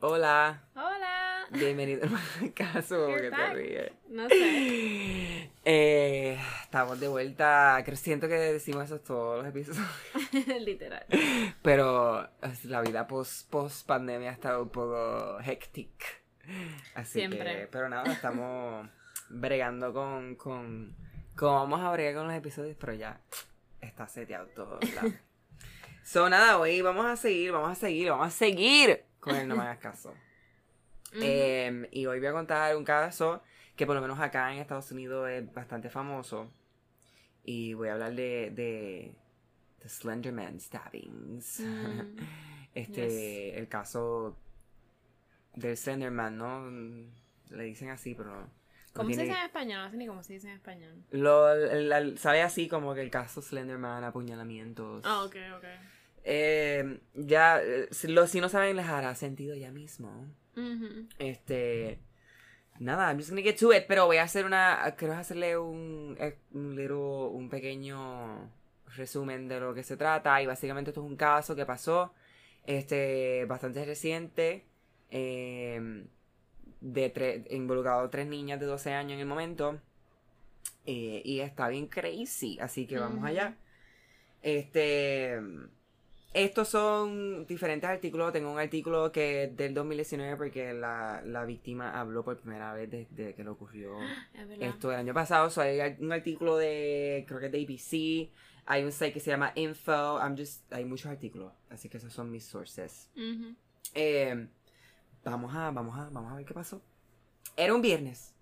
Hola, Hola. bienvenido al caso que te ríes. No sé. Eh, estamos de vuelta, siento que decimos eso todos los episodios, Literal. pero la vida post, post pandemia ha estado un poco hectic. Así que, Siempre. pero nada, estamos bregando con, con, con, vamos a bregar con los episodios, pero ya está seteado todo. ¿verdad? so nada, hoy vamos a seguir, vamos a seguir, vamos a seguir con el No Me Hagas Caso. Eh, y hoy voy a contar un caso que por lo menos acá en Estados Unidos es bastante famoso. Y voy a hablar de, de The Slenderman Stabbings. Mm, este, yes. el caso del Slenderman, ¿no? Le dicen así, pero no. ¿Cómo se tiene- dice en español? No sé ni cómo se dice en español. Lo, sabe así como que el caso Slenderman, apuñalamientos. Ah, ok, ok. Eh, ya, eh, si, lo, si no saben, les hará sentido ya mismo. Este. Nada, I'm just gonna get to it, pero voy a hacer una. Quiero hacerle un. eh, Un, little- un pequeño resumen de lo que se trata. Y básicamente esto es un caso que pasó. Este. Bastante reciente. eh, de tres. Involucrado tres niñas de 12 años en el momento. eh, y está bien crazy. Así que vamos allá. Este. Estos son diferentes artículos. Tengo un artículo que es del 2019 porque la, la víctima habló por primera vez desde que le ocurrió Es esto el año pasado. So, hay un artículo de, creo que es de ABC. Hay un site que se llama Info. I'm just, hay muchos artículos. Así que esos son mis sources. Eh, vamos, a, vamos, a, vamos a ver qué pasó. Era un viernes.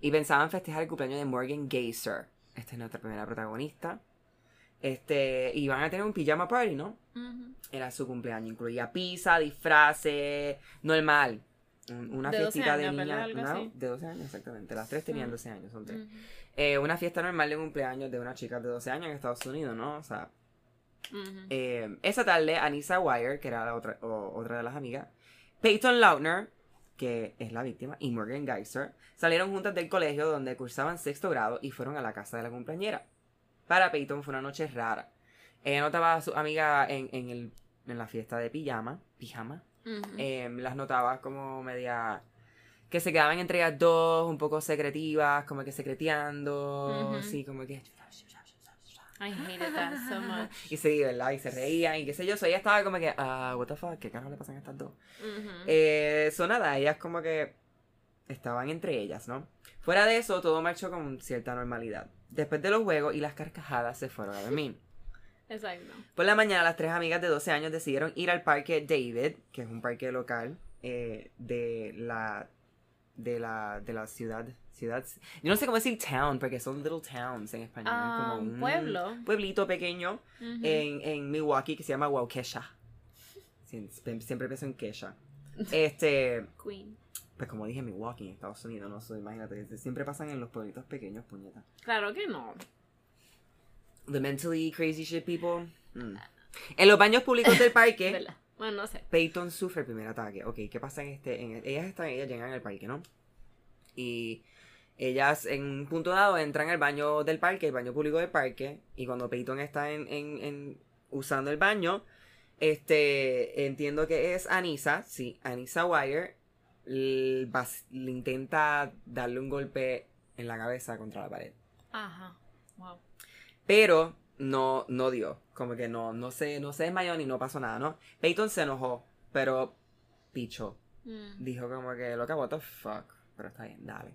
Y pensaban festejar el cumpleaños de Morgan Geyser. Esta es nuestra primera protagonista. Este, y van a tener un pijama party, ¿no? Era su cumpleaños. Incluía pizza, disfraces, normal. Un- Una De 12 fiestita de niña. De 12 años, exactamente. Las tres tenían Mm. 12 años, son tres. Eh, una fiesta normal de cumpleaños de una chica de 12 años en Estados Unidos, ¿no? O sea, eh, esa tarde, Anissa Wire, que era la otra, o- otra de las amigas, Peyton Lautner, que es la víctima, y Morgan Geyser, salieron juntas del colegio donde cursaban sexto grado y fueron a la casa de la compañera. Para Peyton fue una noche rara. Ella notaba a su amiga en, en, el, en la fiesta de pijama, pijama. Em, las notaba como media que se quedaban entre ellas dos un poco secretivas como que secreteando Ujú. sí como que I hated that so much. y sí verdad y se reían y qué sé yo so ella estaba como que ah what the fuck qué carajo le pasan a estas dos Ujú. eh, so nada ellas como que estaban entre ellas no fuera de eso todo marchó con cierta normalidad después de los juegos y las carcajadas se fueron a dormir Exacto. Por la mañana, las tres amigas de 12 años decidieron ir al parque David, que es un parque local eh, de la de la de la ciudad ciudad yo no sé cómo decir town porque son little towns en español Ah, es como un un pueblo. pueblito pequeño en, en Milwaukee que se llama Waukesha siempre, siempre pienso en Kesha este Queen. Pues como dije Milwaukee en Estados Unidos no sé imagínate siempre pasan en los pueblitos pequeños puñetas Claro que no. the mentally crazy shit people Mm. en los baños públicos del parque ¿Verdad? Bueno, no sé. Peyton sufre el primer ataque. Ok, ¿qué pasa en este? En, ellas están, ellas llegan al parque, ¿no? Y ellas en un punto dado entran al baño del parque, el baño público del parque, y cuando Peyton está en, en- en- usando el baño, este, entiendo que es Anissa, sí, Anissa Wire, l- vas- le intenta darle un golpe en la cabeza contra la pared. Ajá. Wow. Pero no, no dio. Como que no, no se, no se desmayó ni no pasó nada, ¿no? Peyton se enojó, pero pichó. Mm. Dijo como que, loca, what the fuck. Pero está bien, dale.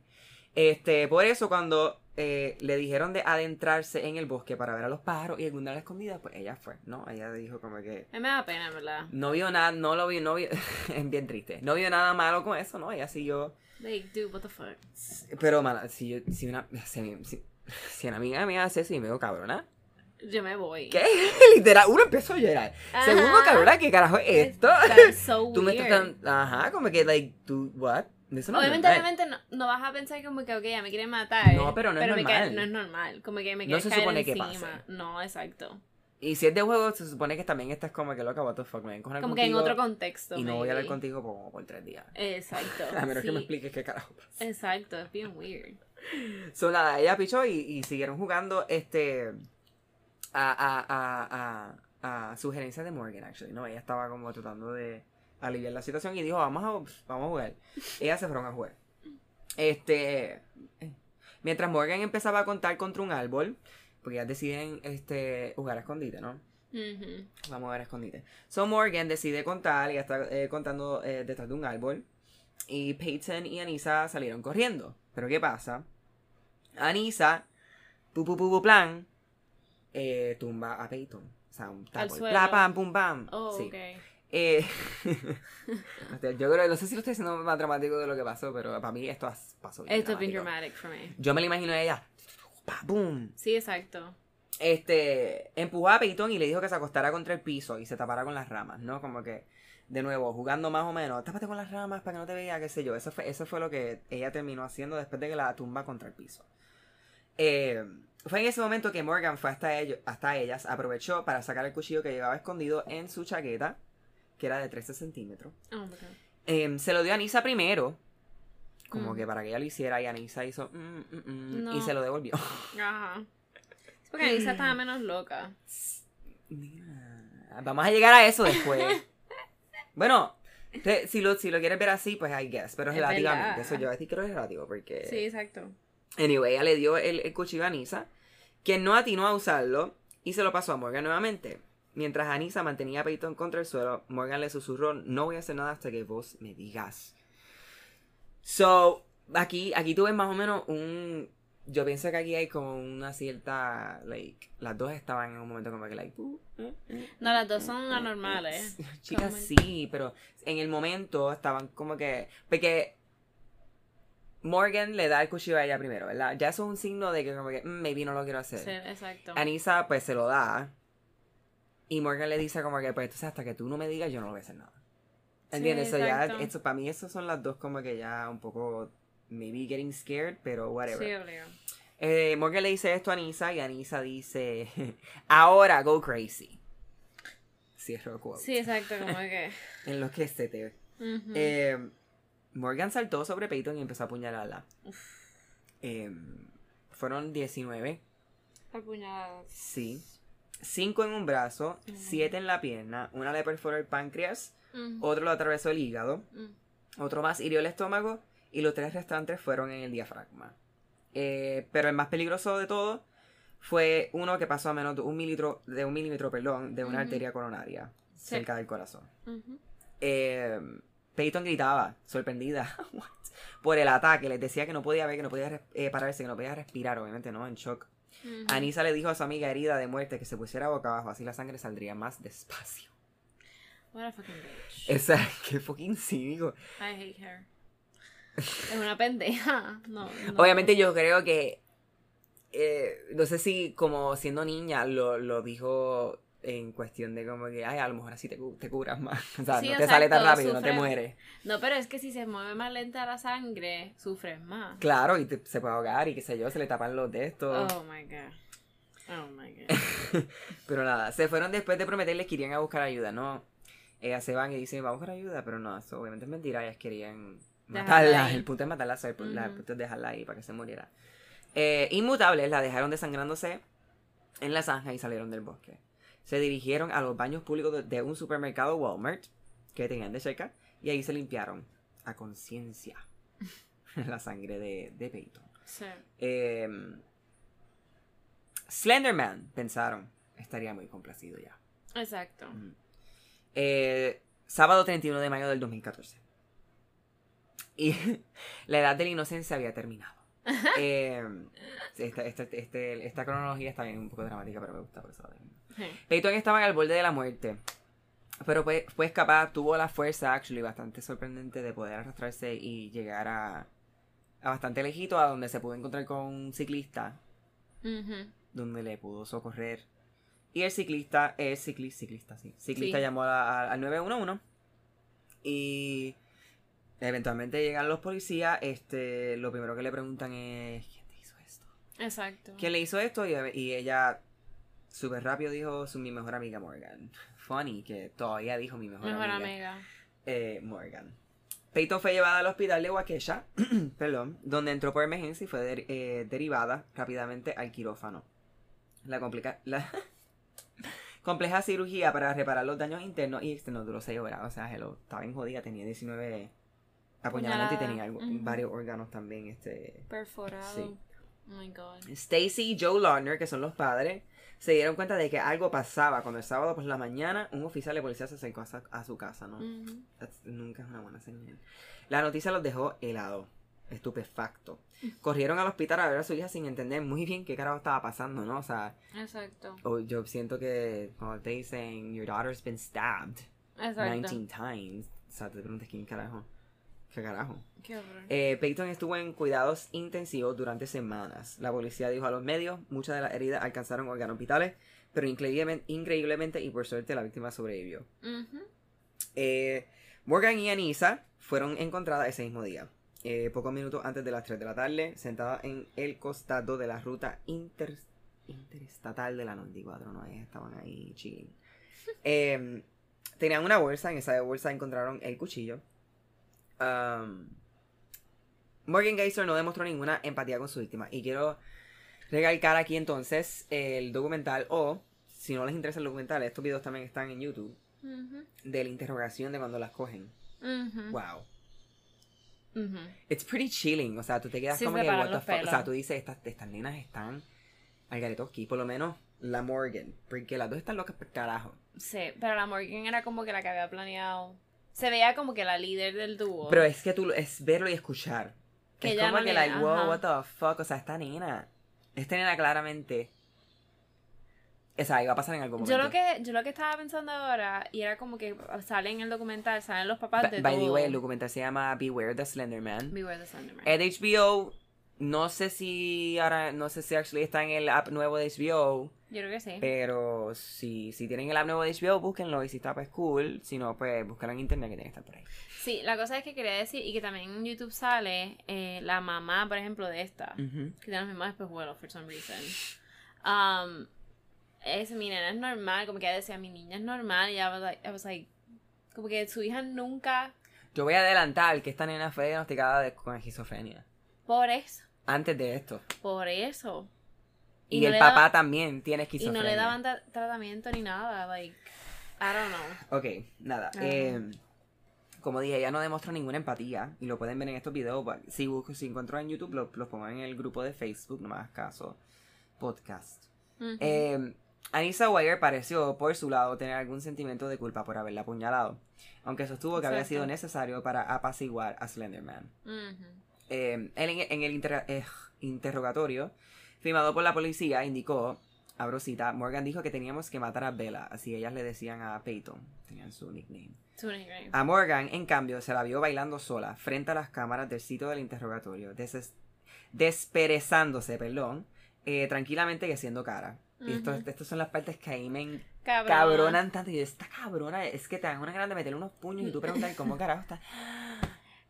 Este, por eso cuando eh, le dijeron de adentrarse en el bosque para ver a los pájaros y alguna de las escondidas, pues ella fue, ¿no? Ella dijo como que me da pena, ¿verdad? no vio nada, no lo vio, no vio, es bien triste. No vio nada malo con eso, ¿no? Ella siguió Like, dude, what the fuck? pero, mala, si, yo, si una, si, si, si una amiga me hace eso y me digo, cabrona, Yo me voy. ¿Qué? Literal, uno empezó a llorar. Ajá. Segundo, cabrona, ¿qué carajo es esto? So Tú me estás tan... Ajá, como que, like, tú, what? No es obviamente, obviamente no, no vas a pensar como que, ok, ya me quiere matar. No, pero no es me normal. cae- no es normal. Como que me No quiere se caer supone que encima. pase. No, exacto. Y si es de juego, se supone que también estás como que loca, what the fuck, me Como que en otro contexto. Y no voy a hablar contigo por, por tres días. Exacto. A menos que me expliques qué carajo pasa. Exacto, es bien weird. So, nada, ella pichó y, y siguieron jugando este a, a, a, a, a sugerencias de Morgan, actually, ¿no? Ella estaba como tratando de aliviar la situación y dijo, vamos a, vamos a jugar. Ellas se fueron a jugar. Este, mientras Morgan empezaba a contar contra un árbol, porque ellas deciden este, jugar a escondite, ¿no? Vamos a ver a escondite. So Morgan decide contar y está eh, contando eh, detrás de un árbol. Y Peyton y Anissa salieron corriendo. Pero ¿qué pasa? Anissa, pu pu pu pu plan, eh, tumba a Peyton. O sea, un tapo. Pla, pam, pum, pam. Oh, Sí. ok. Eh, yo creo, no sé si lo estoy haciendo más dramático de lo que pasó, pero para mí esto as- pasó bien Esto es bien dramático. dramatic for me. Yo me lo imagino a ella. Pa, boom. Sí, exacto. este, empujó a Peyton y le dijo que se acostara contra el piso y se tapara con las ramas, ¿no? Como que, de nuevo, jugando más o menos, tápate con las ramas para que no te vea, qué sé yo. Eso fue, eso fue lo que ella terminó haciendo después de que la tumba contra el piso. Eh, fue en ese momento que Morgan fue hasta, ellos, hasta ellas, aprovechó para sacar el cuchillo que llevaba escondido en su chaqueta, que era de 13 centímetros. Oh my god. Eh, se lo dio a Anissa primero, como Mm. que para que ella lo hiciera, y Anissa hizo, mm, mm, No. y se lo devolvió. Ajá. Es porque Anissa estaba menos loca. Mira, Vamos a llegar a eso después. bueno, te- si lo, si lo quieres ver así, pues I guess. Pero Es relativamente. Eso yo voy a decir que es relativo. Porque. Sí, exacto. Anyway, ella le dio el, el cuchillo a Anissa. Quien no atinó a usarlo. Y se lo pasó a Morgan nuevamente. Mientras Anissa mantenía a Peyton contra el suelo, Morgan le susurró: No voy a hacer nada hasta que vos me digas. So, aquí, aquí tú ves más o menos un. Yo pienso que aquí hay como una cierta. Like, las dos estaban en un momento como que, like. uh, uh, uh, No, las dos son anormales. Chicas, sí, pero en el momento estaban como que. Porque Morgan le da el cuchillo a ella primero, ¿verdad? Ya eso es un signo de que, como que, "Mm, maybe no lo quiero hacer. Sí, exacto. Anissa, pues se lo da. Y Morgan le dice, como que, pues entonces hasta que tú no me digas, yo no lo voy a hacer nada. Sí, ¿Entiendes? Eso ya, esto, para mí, esos son las dos, como que ya un poco. Maybe getting scared, pero whatever. Sí, obligado. Eh, Morgan le dice esto a Anissa y Anissa dice, ahora go crazy. Cierro quote. Sí, exacto, como que. Enloquécete. Ujú. Eh, Morgan saltó sobre Peyton y empezó a apuñalarla. Eh, fueron 19, Apuñaladas. sí. 5 en un brazo, 7 en la pierna, una le perforó el páncreas, otro lo atravesó el hígado, otro más hirió el estómago y los tres restantes fueron en el diafragma. Eh, pero el más peligroso de todo fue uno que pasó a menos de un milímetro, de un milímetro perdón, de una arteria coronaria Sí. cerca del corazón. Eh, Peyton gritaba, sorprendida, por el ataque. Les decía que no podía ver, que no podía eh, pararse, que no podía respirar, obviamente, ¿no? En shock. Ujú. Anissa le dijo a su amiga herida de muerte que se pusiera boca abajo, así la sangre saldría más despacio. What a fucking bitch. Esa, qué fucking cínico. I hate her. Es una pendeja. No, no. Obviamente yo creo que, eh, no sé si como siendo niña lo, lo dijo en cuestión de como que, ay, a lo mejor así te, te curas más. O sea, Sí, no te sale tan rápido, no te mueres. No, pero es que si se mueve más lenta la sangre, sufres más. Claro, y te- se puede ahogar y qué sé yo, se le tapan los de estos. Oh my god. Oh my god. Pero nada, se fueron después de prometerles que irían a buscar ayuda, ¿no? Ellas se van y dicen, vamos a buscar ayuda, pero no, eso obviamente es mentira, ellas querían matarla. El punto es matarla, el, pu- la- el Ujú. punto es dejarla ahí para que se muriera. Eh, inmutables la dejaron desangrándose en la zanja y salieron del bosque. Se dirigieron a los baños públicos de, de un supermercado Walmart que tenían de cerca y ahí se limpiaron a conciencia la sangre de, de Peyton. Sí. Eh, Slenderman, pensaron, estaría muy complacido ya. Exacto. Eh, sábado 31 de mayo del 2014. Y la edad de la inocencia había terminado. Eh, esta, esta- este- esta cronología está bien un poco dramática, pero me gusta por eso. Sí. Peyton estaba al borde de la muerte. Pero fue, fue capaz, tuvo la fuerza, actually, bastante sorprendente de poder arrastrarse y llegar a, a bastante lejito, a donde se pudo encontrar con un ciclista, donde le pudo socorrer. Y el ciclista, el ciclista, ciclista, sí. Ciclista Sí. llamó a- a- al 911 y eventualmente llegan los policías. Este, lo primero que le preguntan es, ¿quién te hizo esto? Exacto. ¿Quién le hizo esto? Y, y ella súper rápido dijo, su, mi mejor amiga Morgan. Funny que todavía dijo mi mejor, Mejor amiga. amiga. eh, Morgan. Peyton fue llevada al hospital de Waukesha, perdón, donde entró por emergencia y fue eh, derivada rápidamente al quirófano. La, complica la compleja cirugía para reparar los daños internos y externos duró 6 horas. O sea, hello, estaba en jodida, tenía 19 apuñalamientos y tenía algo- varios órganos también. este Perforado. Sí. Oh my god. Stacy y Joe Lardner, que son los padres, se dieron cuenta de que algo pasaba cuando el sábado por la mañana un oficial de policía se acercó a, sa- a su casa, ¿no? Ujú. That's- nunca es una buena señal. La noticia los dejó helado, estupefacto. Corrieron al hospital a ver a su hija sin entender muy bien qué carajo estaba pasando, ¿no? O sea, Exacto. o yo siento que cuando te dicen your daughter's been stabbed Exacto. 19 times, o sea, te preguntas quién carajo. ¿Qué carajo? Qué horror. Eh, Peyton estuvo en cuidados intensivos durante semanas. La policía dijo a los medios, muchas de las heridas alcanzaron órganos vitales, pero increíblemente, increíblemente y por suerte la víctima sobrevivió. Eh, Morgan y Anissa fueron encontradas ese mismo día, eh, pocos minutos antes de las 3 de la tarde, sentadas en el costado de la ruta inter- interestatal de la 94, ¿no? Estaban ahí chilling. Eh, tenían una bolsa, en esa bolsa encontraron el cuchillo. Um, Morgan Geiser no demostró ninguna empatía con su víctima. Y quiero recalcar aquí entonces el documental, o si no les interesa el documental, estos videos también están en YouTube de la interrogación de cuando las cogen. Wow. It's pretty chilling. O sea, tú te quedas Sí, como que, what the fuck. O sea, tú dices, estas, estas nenas están al garetoski. Por lo menos la Morgan. Porque las dos están locas por carajo. Sí, pero la Morgan era como que la que había planeado. Se veía como que la líder del dúo. Pero es que tú, es verlo y escuchar. Que es como no que, le- like, wow, ajá. what the fuck. O sea, esta nena. Esta nena claramente. O sea, iba a pasar en algún momento. yo lo que yo lo que estaba pensando ahora y era como que sale en el documental salen los papás de By the way, el documental se llama Beware the Slender Man. Beware the Slenderman. El HBO, no sé si ahora, no sé si actually está en el app nuevo de HBO. Yo creo que sí. Pero si, si tienen el app nuevo de HBO, búsquenlo. Y si está, pues cool. Si no, pues búscalo en internet que tiene que estar por ahí. Sí, la cosa es que quería decir y que también en YouTube sale eh, la mamá, por ejemplo, de esta. Ujú. que tiene los mismos espejuelos for some reason. Um, es, mi nena es normal, como que ella decía, mi niña es normal, y I was like, I was like, como que su hija nunca, Yo voy a adelantar que esta nena fue diagnosticada de- con esquizofrenia. por eso, Antes de esto. por eso. Y, no el papá da- también tiene Y esquizofrenia. no le daban tra- tratamiento ni nada, like, I don't know. Ok, nada. Ajá. eh, como dije, ella no demostró ninguna empatía. Y lo pueden ver en estos videos. Si busco, si encuentro en YouTube, lo- los pongo en el grupo de Facebook. No hagas caso. Podcast. Ujú. Eh, Anissa Wire pareció, por su lado, tener algún sentimiento de culpa por haberla apuñalado, aunque sostuvo que había Exacto. sido necesario para apaciguar a Slenderman. Ujú. Eh, él en, en el inter- eh, interrogatorio, firmado por la policía, indicó, abro cita, Morgan dijo que teníamos que matar a Bella, así ellas le decían a Peyton, tenían su nickname. Su nickname. A Morgan, en cambio, se la vio bailando sola frente a las cámaras del sitio del interrogatorio, deses- desperezándose, perdón, eh, tranquilamente que siendo cara. Y esto, Ujú. estas son las partes que ahí me Cabrona. cabronan tanto. Y yo, esta cabrona es que te dan una ganas de meterle unos puños y tú preguntas cómo carajo está.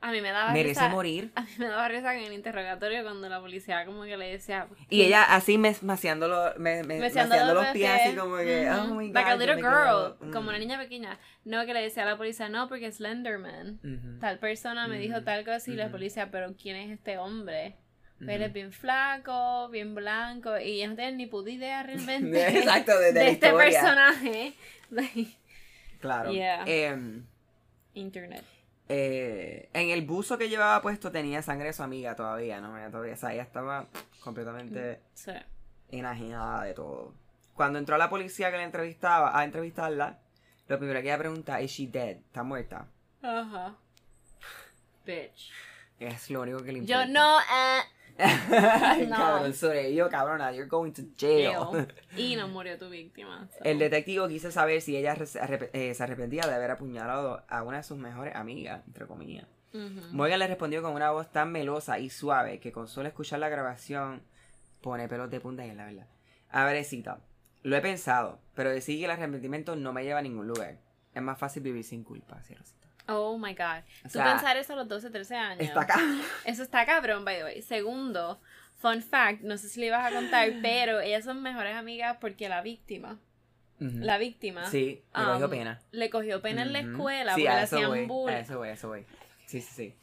A mí me daba Merece risa. morir. A mí me daba risa en el interrogatorio cuando la policía como que le decía... Y ella así mes- me, me- maciando los pies, pies. así como que, oh my god. Like a little girl, quedo- mm. como una niña pequeña. No que le decía a la policía, no, porque es Slenderman. Tal persona me dijo Ujú. tal cosa y la policía, pero ¿quién es este hombre? Ujú. Él es bien flaco, bien blanco y ellos no tienen ni puta idea realmente Exacto, de, de la este historia. personaje. Claro. Yeah. Em, Internet. Eh, en el buzo que llevaba puesto tenía sangre de su amiga todavía, ¿no? Todavía, o sea, ella estaba completamente Sí. enajenada de todo. Cuando entró la policía que la entrevistaba, a entrevistarla, lo primero que ella pregunta es, she dead? ¿Está muerta? Ajá. Bitch. Es lo único que le Yo importa. no, eh. Cabrón, sobrevivió, cabrona. You're going to jail. Y no murió tu víctima. so. El detective quiso saber si ella arrep- eh, se arrepentía de haber apuñalado a una de sus mejores amigas, entre comillas. Ujú. Morgan le respondió con una voz tan melosa y suave que con solo escuchar la grabación pone pelos de punta y es la verdad. A ver, cita. Lo he pensado, pero decir que el arrepentimiento no me lleva a ningún lugar. Es más fácil vivir sin culpa, cierro cita. Oh my god. O Tú sea, pensar eso a los 12, 13 años. Está acá. Eso está cabrón, by the way. Segundo, fun fact, no sé si le ibas a contar, pero ellas son mejores amigas porque la víctima, la víctima, Sí, me cogió um, pena. le cogió pena en la escuela Sí, porque le hacían voy, bullying. A eso voy, a eso voy. Sí, sí, sí.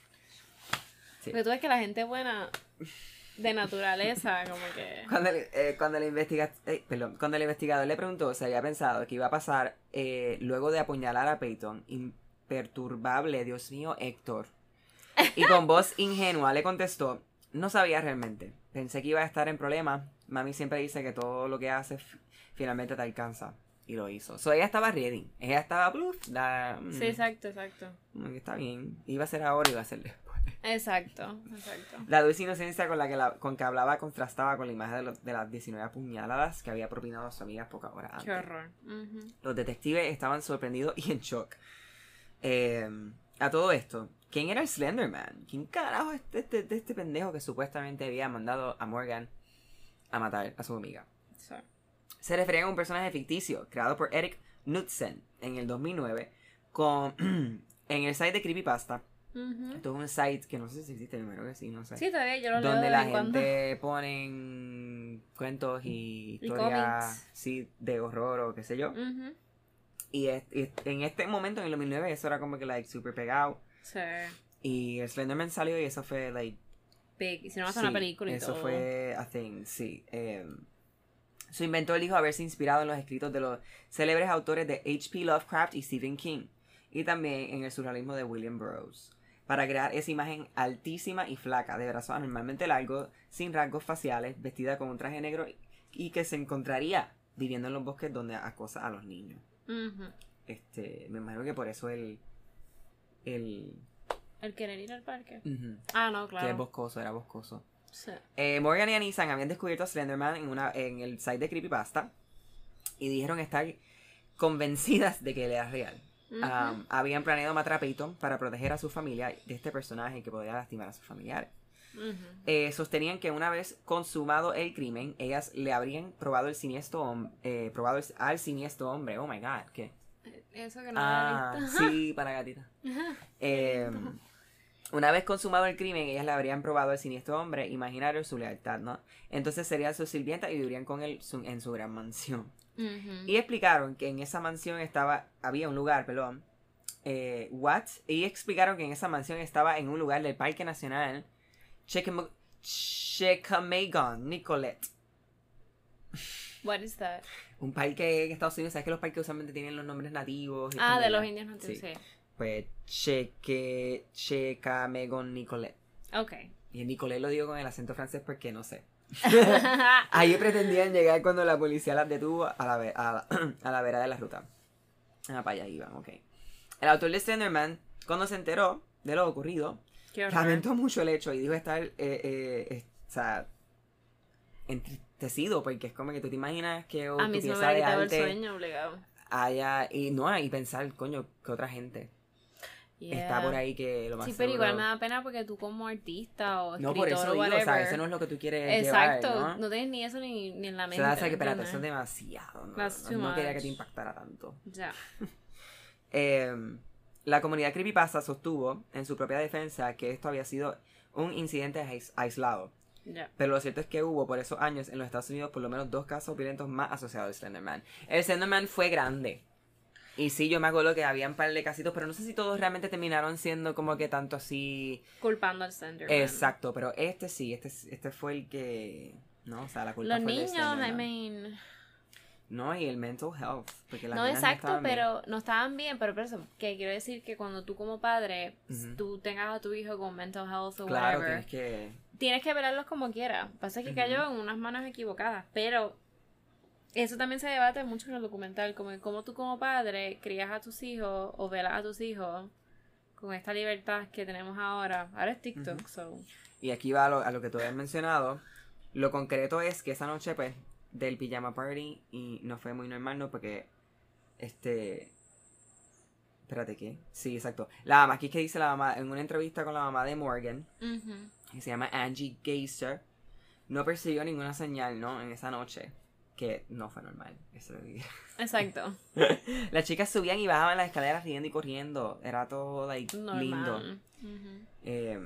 Sí. Porque tú ves que la gente buena de naturaleza, como que... Cuando el, eh, cuando, el investiga- eh, perdón, cuando el investigador le preguntó si había pensado que iba a pasar eh, luego de apuñalar a Peyton, imperturbable, Dios mío, Héctor. Y con voz ingenua le contestó, no sabía realmente. Pensé que iba a estar en problemas. Mami siempre dice que todo lo que hace f- finalmente te alcanza. Y lo hizo. So, ella estaba ready. Ella estaba, "Bluf, da, mm, Sí, exacto, exacto. está bien. Iba a ser ahora, iba a ser después. Exacto, exacto. La dulce inocencia con la que, la, con que hablaba contrastaba con la imagen de, lo- de las 19 apuñaladas que había propinado a su amiga pocas horas antes. Qué horror. Ujú. Los detectives estaban sorprendidos y en shock. Eh, a todo esto, ¿quién era el Slenderman? ¿Quién carajo es este, de este pendejo que supuestamente había mandado a Morgan a matar a su amiga? Se refería a un personaje ficticio creado por Eric Knudsen en el 2009 con, en el site de Creepypasta. ujú. Esto es un site que no sé si existe, primero que sí, no sé. Sí, todavía yo lo leo donde de la cuando. gente ponen cuentos y historias sí, de horror o qué sé yo. Ujú. Y, es- y en este momento, en el 2009, eso era como que like super pegado. Sí. Y el Slenderman salió y eso fue like... Big. Y si no hace sí, una película y eso todo. fue a thing, sí. Eh, su inventor dijo haberse inspirado en los escritos de los célebres autores de H.P. Lovecraft y Stephen King. Y también en el surrealismo de William Burroughs. Para crear esa imagen altísima y flaca, de brazos anormalmente largos, sin rasgos faciales, vestida con un traje negro y que se encontraría viviendo en los bosques donde acosa a los niños. Este, me imagino que por eso el. El. El querer ir al parque. Ah, no, Que es claro. boscoso, era boscoso. Sí. Eh, Morgan y Anisan habían descubierto a Slenderman en, una, en el site de Creepypasta y dijeron estar convencidas de que él era real. Um, habían planeado matar a Peyton para proteger a su familia de este personaje que podía lastimar a sus familiares. Eh, sostenían que una vez consumado el crimen, ellas le habrían probado el siniestro eh, probado el- al siniestro hombre. Oh my god, ¿qué? Eso que no Ah, visto. sí, para gatita. Eh, una vez consumado el crimen, ellas le habrían probado al siniestro hombre, imaginario su lealtad, ¿no? Entonces serían sus sirvientas y vivirían con él su- en su gran mansión. Y explicaron que en esa mansión estaba, había un lugar, perdón, eh, what? Y explicaron que en esa mansión estaba en un lugar del Parque Nacional Checamegon, Nicolette. What is that? Un parque en Estados Unidos, ¿sabes que los parques usualmente tienen los nombres nativos? Ah, de los indios nativos, Sí. sí. Pues Cheque, Checamegon, Nicolette. Ok. Y el Nicolette lo digo con el acento francés porque no sé. Ahí pretendían llegar cuando la policía las detuvo a la, ve- a la, a la vera de la ruta. Ah, para allá iban, ok. El autor de Slenderman, cuando se enteró de lo ocurrido. Lamentó mucho el hecho y dijo estar, eh, eh, o sea, entristecido, porque es como que tú te imaginas que A tu mí me pieza hubiera de quitado el arte sueño obligado. haya, y no, y pensar, coño, que otra gente está Yeah. por ahí que lo más Sí, pero igual me da pena porque tú como artista o escritor No, por eso o digo, whatever. o sea, eso no es lo que tú quieres Exacto, llevar, ¿no? tienes ni eso ni, ni en la O mente. sea, que espérate, eso es demasiado. No, no, no quería que te impactara tanto. Ya. Eh, la comunidad Creepypasta sostuvo en su propia defensa que esto había sido un incidente ais- aislado. Pero lo cierto es que hubo por esos años en los Estados Unidos por lo menos dos casos violentos más asociados al Slenderman. El Slenderman fue grande. Y sí, yo me acuerdo que había un par de casitos, pero no sé si todos realmente terminaron siendo como que tanto así. Culpando al Slenderman. Exacto, pero este sí, este, este fue el que. No, o sea, la culpa Los fue niños, I mean. No, y el mental health. Porque las No, exacto, bien. pero no estaban bien, pero por eso, que quiero decir que cuando tú como padre, tú tengas a tu hijo con mental health o Claro, whatever, tienes que. tienes que verlos como quieras. Pasa que cayó en unas manos equivocadas, pero eso también se debate mucho en el documental, como cómo tú como padre crías a tus hijos o velas a tus hijos con esta libertad que tenemos ahora. Ahora es TikTok, Ujú. so. Y aquí va a lo, a lo que tú habías mencionado. Lo concreto es que esa noche, pues, del pijama party y no fue muy normal, ¿no? Porque, este... Espérate, ¿qué? Sí, exacto. La mamá, aquí es que dice la mamá, en una entrevista con la mamá de Morgan, que se llama Angie Geiser, no percibió ninguna señal, ¿no? En esa noche, que no fue normal. Eso Exacto. Las chicas subían y bajaban las escaleras riendo y corriendo. Era todo, like, lindo. Normal. Ujú. Eh,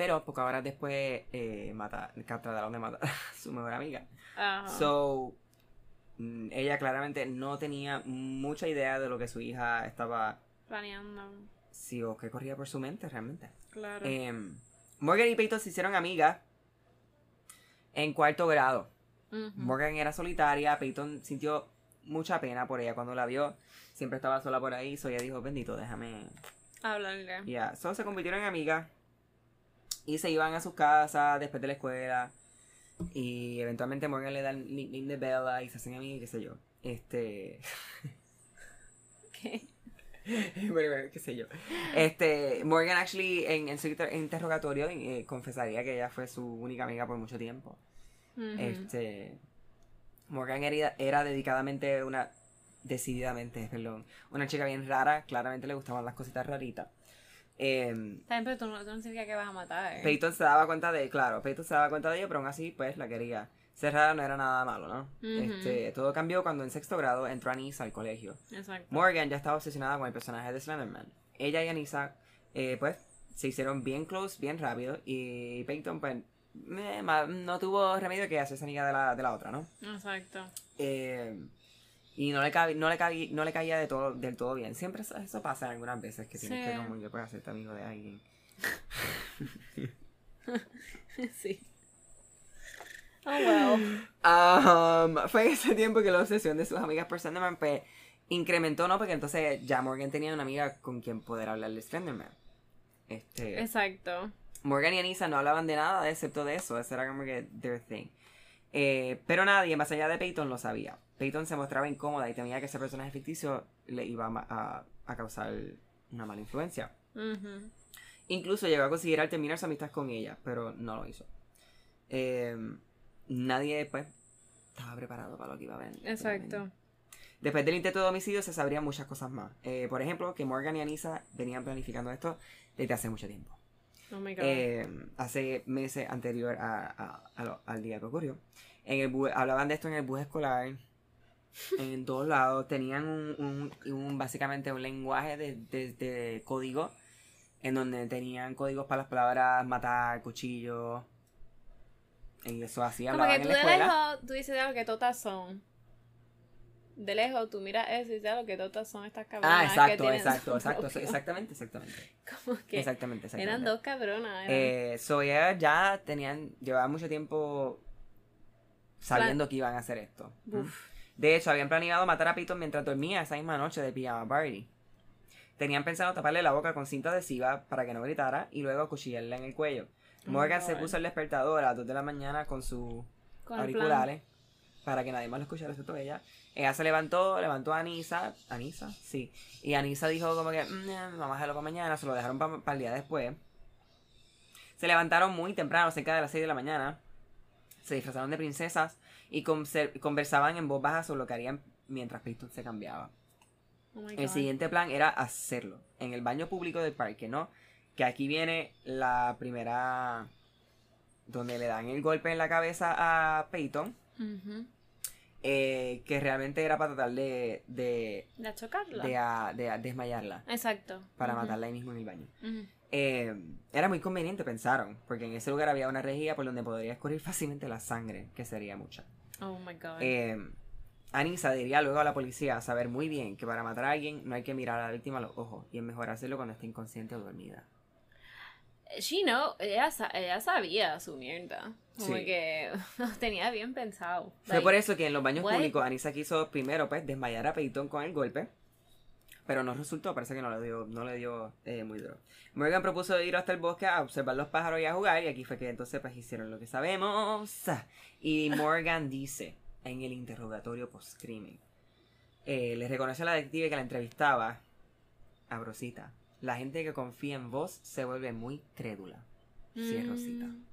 pero pocas horas después eh, mata, trataron de matar a su mejor amiga. Ajá. So, mm, ella claramente no tenía mucha idea de lo que su hija estaba, Planeando. sí, o que corría por su mente realmente. Claro. Eh, Morgan y Peyton se hicieron amigas En cuarto grado. Morgan era solitaria, Peyton sintió mucha pena por ella cuando la vio. Siempre estaba sola por ahí, so ella dijo, bendito, déjame. Hablarle. Ya, so se convirtieron en amigas. Y se iban a sus casas después de la escuela. Y eventualmente Morgan le da el nickname de Bella y se hacen amigas, qué sé yo. Este. ¿Qué? bueno, bueno, qué sé yo. Este, Morgan actually en, en su inter- interrogatorio eh, confesaría que ella fue su única amiga por mucho tiempo. Este, Morgan era, era dedicadamente una, decididamente, perdón, una chica bien rara, claramente le gustaban las cositas raritas. Em, bien, pero tú no, tú no significa que vas a matar. Peyton se daba cuenta de, claro, Peyton se daba cuenta de ello, pero aún así, pues, la quería. Ser rara no era nada malo, ¿no? Este, todo cambió cuando en sexto grado entró Anissa al colegio. Exacto. Morgan ya estaba obsesionada con el personaje de Slenderman. Ella y Anissa, eh, pues, se hicieron bien close, bien rápido. Y Peyton, pues, no tuvo remedio que hacerse amiga de la, de la otra, ¿no? Exacto. Eh, y no le, cabi- no, le cabi- no le caía de todo, del todo bien. Siempre eso, eso pasa algunas veces que tienes Sí. que como yo puedo hacerte amigo de alguien. sí. Oh, well. Um, fue en ese tiempo que la obsesión de sus amigas por Slenderman pues, incrementó, ¿no? Porque entonces ya Morgan tenía una amiga con quien poder hablar de Slenderman. Este, Exacto. Morgan y Anissa no hablaban de nada excepto de eso. Eso era como que their thing. Eh, pero nadie más allá de Peyton lo sabía. Peyton se mostraba incómoda y temía que ese personaje ficticio le iba a, causar una mala influencia. Incluso llegó a considerar terminar su amistad con ella, pero no lo hizo. Eh, nadie, pues, estaba preparado para lo que iba a venir. Exacto. Después del intento de homicidio se sabrían muchas cosas más. Eh, por ejemplo, que Morgan y Anissa venían planificando esto desde hace mucho tiempo. Oh my god. Eh, hace meses anterior a- a- a lo- al día que ocurrió. En el hablaban de esto en el bus escolar. En todos lados. Tenían un, un- un- básicamente un lenguaje de, de- de código. En donde tenían códigos para las palabras matar, cuchillo. Y eso así Como que en tú la de escuela. lejos, tú dices algo que totas son. De lejos, tú miras eso y dices algo que totas son estas cabronas. Ah, que exacto, exacto, exacto. Exactamente, exactamente. Como que Exactamente, exactamente. eran dos cabronas. eran- Eh, so ellas ya tenían, llevaban mucho tiempo sabiendo que iban a hacer esto. Uf. De hecho, habían planeado matar a Peyton mientras dormía esa misma noche de pijama party. Tenían pensado taparle la boca con cinta adhesiva para que no gritara y luego acuchillarla en el cuello. Oh Morgan se puso el despertador a las 2 de la mañana con sus auriculares para que nadie más lo escuchara excepto ella. Ella se levantó, levantó a Anisa. ¿Anisa? Sí. Y Anisa dijo como que, "Mm, eh, vamos a dejarlo para mañana, se lo dejaron para el día después. Se levantaron muy temprano, cerca de las 6 de la mañana. Se disfrazaron de princesas y conversaban en voz baja sobre lo que harían mientras Peyton se cambiaba. Oh El siguiente plan era hacerlo en el baño público del parque, ¿no? Que aquí viene la primera donde le dan el golpe en la cabeza a Peyton, eh, que realmente era para tratar de, de, De chocarla. de, a- de a- desmayarla, Exacto. para matarla ahí mismo en el baño. Eh, era muy conveniente, pensaron, porque en ese lugar había una rejilla por donde podría escurrir fácilmente la sangre, que sería mucha. Oh my god. Eh, Anissa diría luego a la policía saber muy bien que para matar a alguien no hay que mirar a la víctima a los ojos y es mejor hacerlo cuando esté inconsciente o dormida. She know, ella, sa- ella sabía su mierda. Como Sí. que tenía bien pensado. Fue Like, por eso que en los baños what? públicos Anissa quiso primero pues desmayar a Peyton con el golpe, pero no resultó, parece que no le dio, no le dio eh, muy duro. Morgan propuso ir hasta el bosque a observar los pájaros y a jugar y aquí fue que entonces pues hicieron lo que sabemos. Y Morgan dice en el interrogatorio post-crimen, eh, le reconoce a la detective que la entrevistaba a Rosita. La gente que confía en vos se vuelve muy crédula. Sí, es Rosita. Mm.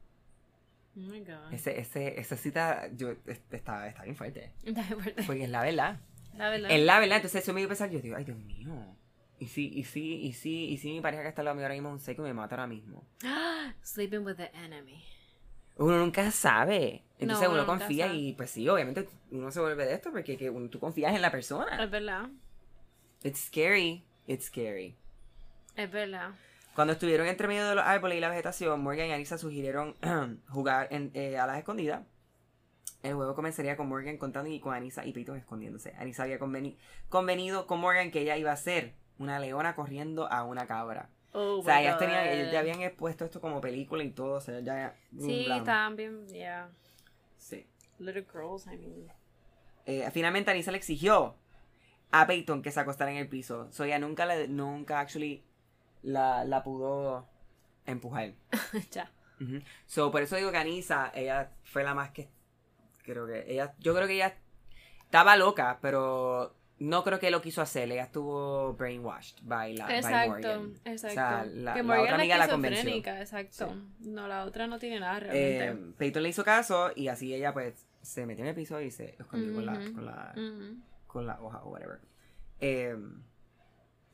Oh my god. Ese, ese, esa cita yo, es- está, está bien fuerte. Está bien fuerte. Porque es la verdad. La verdad. Es la verdad. Entonces eso me hizo pensar, yo digo, ay Dios mío. Y sí, y sí, y sí, y sí mi pareja que está al lado mío ahora mismo es un seco y me mata ahora mismo. Sleeping with the enemy. Uno nunca sabe. Entonces No, uno uno confía y pues sí, obviamente uno se vuelve de esto porque que uno- tú confías en la persona. Es verdad. It's scary. It's scary. Es verdad. Cuando estuvieron entre medio de los árboles y la vegetación, Morgan y Anissa sugirieron jugar en- eh, a las escondidas. El juego comenzaría con Morgan contando y con Anissa y Peyton escondiéndose. Anissa había conveni- convenido con Morgan que ella iba a ser una leona corriendo a una cabra. Oh o sea, ellas tenían, God. ellas ya habían expuesto esto como película y todo. O sea, ya. Sí, bien. Yeah. Sí. Little girls, I mean. Eh, finalmente Anissa le exigió a Peyton que se acostara en el piso. So ella nunca, le, nunca actually la, la pudo empujar. ya. So, por eso digo que Anissa, ella fue la más que. Creo que. ella Yo creo que ella estaba loca, pero no creo que lo quiso hacer. Ella estuvo brainwashed by, la, by Exacto, Morgan. exacto. O sea, la, que la Morgan otra es amiga la convenció. exacto. No, la otra no tiene nada Eh, realmente. Peyton le hizo caso y así ella, pues, se metió en el piso y se escondió con, la, con, la, Ujú. con la hoja o whatever. Eh,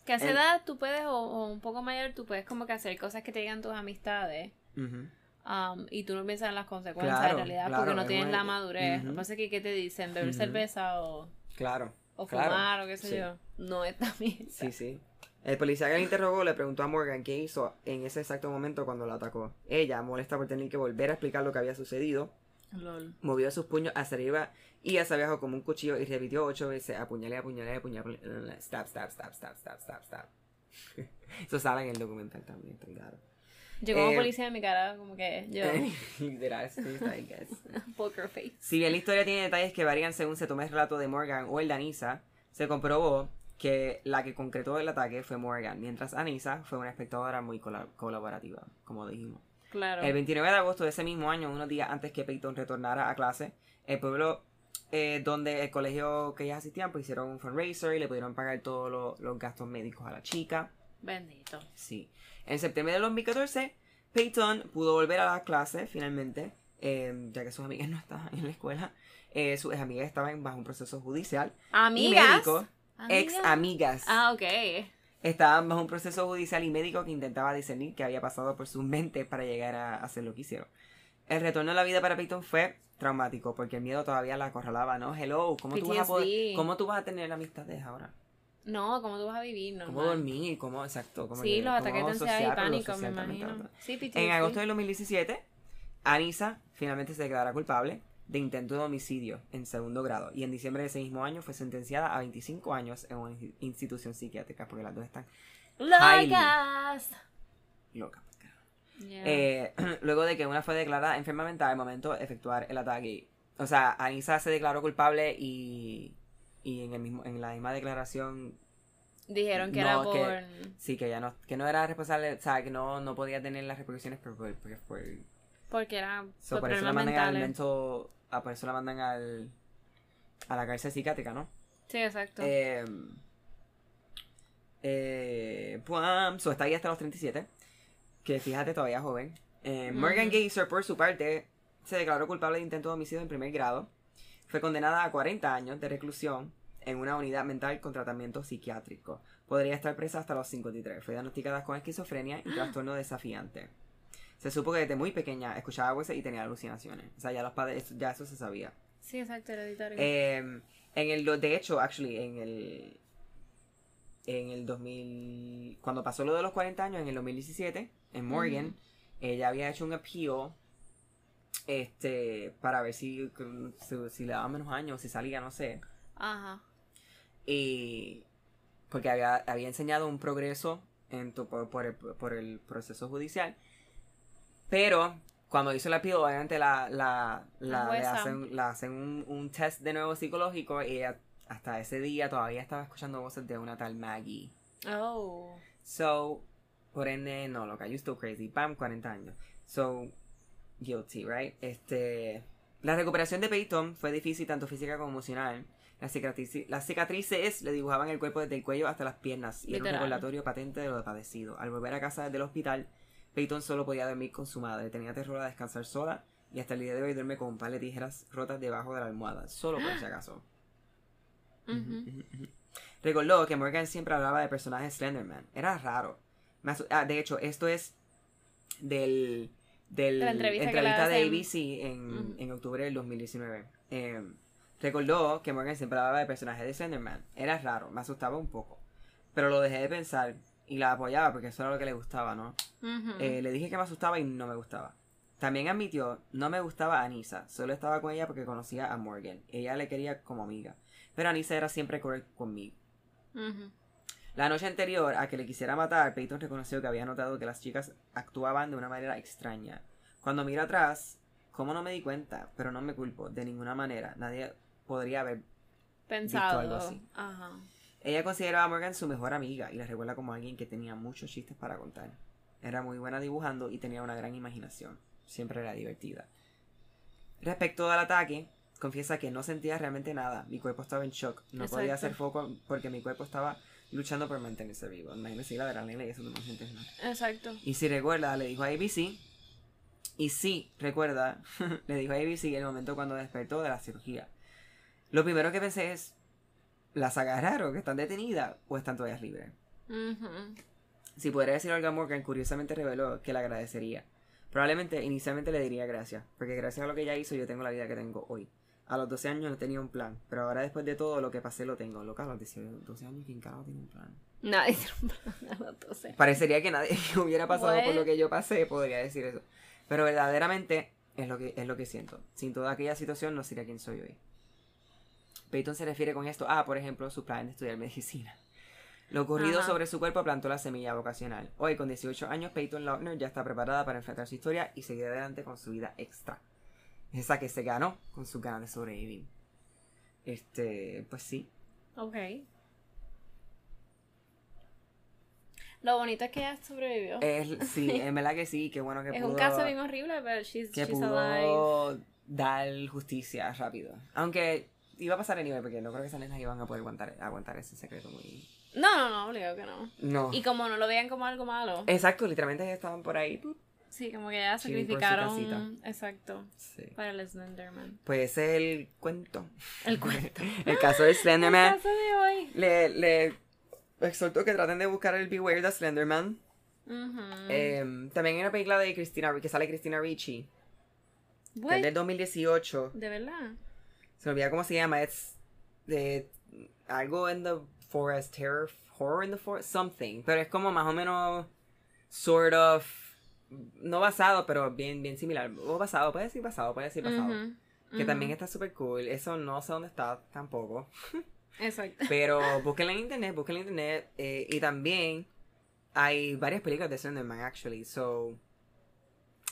Que a esa edad tú puedes, o, o un poco mayor, tú puedes como que hacer cosas que te digan tus amistades. ujú. Um, y tú no piensas en las consecuencias Claro, en realidad claro, porque no es tienes muy- la madurez. Ujú. Lo que pasa es que, ¿qué te dicen? Beber cerveza o, Claro. o Claro, fumar o qué sé sí. yo. No está bien. Sí, sí. El policía que la interrogó le preguntó a Morgan qué hizo en ese exacto momento cuando la atacó. Ella, molesta por tener que volver a explicar lo que había sucedido, Lol. movió sus puños hacia arriba y hacia abajo como un cuchillo y repitió ocho veces apuñalé, apuñalé, apuñalé, stab, stab, stab, stab, stab, stab, stab. Eso sale en el documental también, está claro. Como Eh, policía en mi cara, como que yo, Literal, sí, está, I guess. poker face. Si bien la historia tiene detalles que varían según se tome el relato de Morgan o el de Anissa, se comprobó que la que concretó el ataque fue Morgan, mientras Anissa fue una espectadora muy cola- colaborativa, como dijimos. Claro. El 29 de agosto de ese mismo año, unos días antes que Peyton retornara a clase, el pueblo eh, donde el colegio que ellas asistían, pues hicieron un fundraiser y le pudieron pagar todos lo- los gastos médicos a la chica. Bendito. Sí. En septiembre del 2014, Peyton pudo volver a la clase finalmente, eh, ya que sus amigas no estaban en la escuela. Eh, sus amigas estaban bajo un proceso judicial. Y Amigas. médico, ex Amigas. Ah, ok. estaban bajo un proceso judicial y médico que intentaba discernir qué había pasado por sus mentes para llegar a hacer lo que hicieron. El retorno a la vida para Peyton fue traumático porque el miedo todavía la acorralaba, ¿no? Hello, ¿cómo tú vas a poder, cómo tú vas a tener amistades ahora? No, ¿cómo tú vas a vivir? ¿Cómo dormir? ¿Cómo, exacto? ¿Cómo Sí, los ataques de ansiedad y pánico, me imagino. Sí, PTSD. En agosto del 2017, Anissa finalmente se declara culpable de intento de homicidio en segundo grado y en diciembre de ese mismo año fue sentenciada a 25 años en una in- institución psiquiátrica porque las dos están ¡Locas! locas. Yeah. Eh, luego de que una fue declarada enferma mental al momento de efectuar el ataque. O sea, Anissa se declaró culpable y, y en, el mismo, en la misma declaración Dijeron que no, era por... que- sí que ya no, que no era responsable, o sea, que no, no podía tener las repercusiones por, por, por- por- Porque era So, por por eso la mandan al mentales. mental, ah, por eso la mandan al a la cárcel psiquiátrica, ¿no? Sí, exacto. Eh, eh, puam, so está ahí hasta los 37, que fíjate todavía joven. Eh, Morgan. Gazer, por su parte, se declaró culpable de intento de homicidio en primer grado. Fue condenada a 40 años de reclusión en una unidad mental con tratamiento psiquiátrico. Podría estar presa hasta los 53. Fue diagnosticada con esquizofrenia y trastorno desafiante. Se supo que desde muy pequeña escuchaba voces y tenía alucinaciones. O sea, ya los padres, ya eso se sabía. Sí, exacto, hereditario. Eh, en el, de hecho, actually, en el, en el 2000, cuando pasó lo de los 40 años, en el 2017, en Morgan, ella había hecho un appeal, este, para ver si, si, si le daban menos años, si salía, no sé. Ajá. Y porque había, había enseñado un progreso en tu- por, por el, por el proceso judicial. Pero cuando hizo la appeal, obviamente la, la, la, La le jueza. hacen, la hacen un, un test de nuevo psicológico y ella hasta ese día todavía estaba escuchando voces de una tal Maggie. Oh. So, por ende, no, loca, you still crazy. Pam, 40 años. So, guilty, right? Este, la recuperación de Peyton fue difícil tanto física como emocional. Las cicatrices, las cicatrices le dibujaban el cuerpo desde el cuello hasta las piernas y era un recordatorio patente de lo padecido. Al volver a casa del hospital, Peyton solo podía dormir con su madre. Tenía terror a descansar sola y hasta el día de hoy duerme con un par de tijeras rotas debajo de la almohada, solo por si acaso. Recordó que Morgan siempre hablaba de personajes Slenderman. Era raro. Ah, de hecho, esto es del, del De la entrevista de. ABC en, en octubre del 2019. Eh, recordó que Morgan siempre hablaba de personajes de Slenderman. Era raro, me asustaba un poco. Pero lo dejé de pensar y la apoyaba porque eso era lo que le gustaba, ¿no? Eh, le dije que me asustaba y no me gustaba. También admitió, no me gustaba Anissa, solo estaba con ella porque conocía a Morgan. Ella le quería como amiga. Pero Anissa era siempre cruel conmigo. La noche anterior a que le quisiera matar, Peyton reconoció que había notado que las chicas actuaban de una manera extraña. Cuando mira atrás, ¿Cómo no me di cuenta? Pero no me culpo, de ninguna manera. Nadie podría haber Pensado. algo así. Ajá. Ella consideraba a Morgan su mejor amiga y la recuerda como alguien que tenía muchos chistes para contar. Era muy buena dibujando y tenía una gran imaginación. Siempre era divertida. Respecto al ataque, confiesa que no sentía realmente nada. Mi cuerpo estaba en shock. No podía hacer foco porque mi cuerpo estaba luchando por mantenerse vivo. A la y eso no sientes nada. Exacto. Y si recuerda, le dijo a ABC. Y sí, recuerda, le dijo a ABC el momento cuando despertó de la cirugía. Lo primero que pensé es, ¿las agarraron? ¿Que están detenidas? ¿O están todas libres? Si pudiera decir algo a Morgan, curiosamente reveló que le agradecería. Probablemente inicialmente le diría gracias, porque gracias a lo que ella hizo yo tengo la vida que tengo hoy. A los 12 años no tenía un plan, pero ahora después de todo lo que pasé lo tengo. Loca, a los 18, 12 años, ¿quién carajo tiene un plan? Nadie tiene un plan a los 12. Parecería que nadie que hubiera pasado por lo que yo pasé podría decir eso. Pero verdaderamente es lo que, es lo que siento. Sin toda aquella situación no sería quien soy hoy. Peyton se refiere con esto a, por ejemplo, su plan de estudiar medicina. Lo ocurrido Ajá. sobre su cuerpo plantó la semilla vocacional. Hoy, con 18 años, Peyton Lautner ya está preparada para enfrentar su historia y seguir adelante con su vida extra. Esa que se ganó con sus ganas de sobrevivir. Este, pues sí. Ok. Lo bonito es que ella sobrevivió. Es, sí, en verdad que sí, qué bueno que es pudo. un caso bien horrible, pero she's, que she's alive. pudo dar justicia rápido. Aunque iba a pasar anyway, porque no creo que esas nenas iban a poder aguantar, aguantar ese secreto muy... No, no, no, obligado que no. No. Y como no lo vean como algo malo. Exacto, literalmente estaban por ahí. Sí, como que ya sacrificaron. Exacto. Sí. Para el Slenderman. Pues ese es el cuento. El cuento. el caso de El Slenderman. caso de hoy. Le, le exhorto que traten de buscar el Beware the Slenderman. Eh, también hay una película de Christina, que sale Christina Ricci, que What? es del 2018. De verdad. Se me olvida cómo se llama. Es de algo in the forest, terror, horror in the forest, something. Pero es como más o menos, sort of, no basado, pero bien, bien similar. O basado, puede decir basado, puede decir basado. Que también está súper cool. Eso no sé dónde está tampoco. Exacto. Pero búsquenla en internet, búsquenla en internet. eh, y también hay varias películas de Slenderman, actually. So,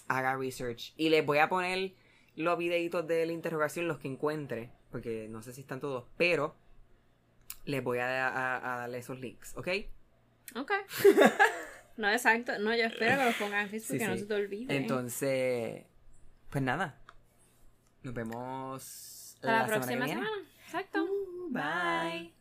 haga research. Y les voy a poner los videitos de la interrogación, los que encuentre. Porque no sé si están todos. Pero les voy a, a- a darle esos links, ¿ok? Ok. No, exacto. No, yo espero que los pongan en Facebook Sí, que no se te olvide. Entonces, pues nada. Nos vemos Hasta la, semana que próxima viene. semana. Exacto. Bye.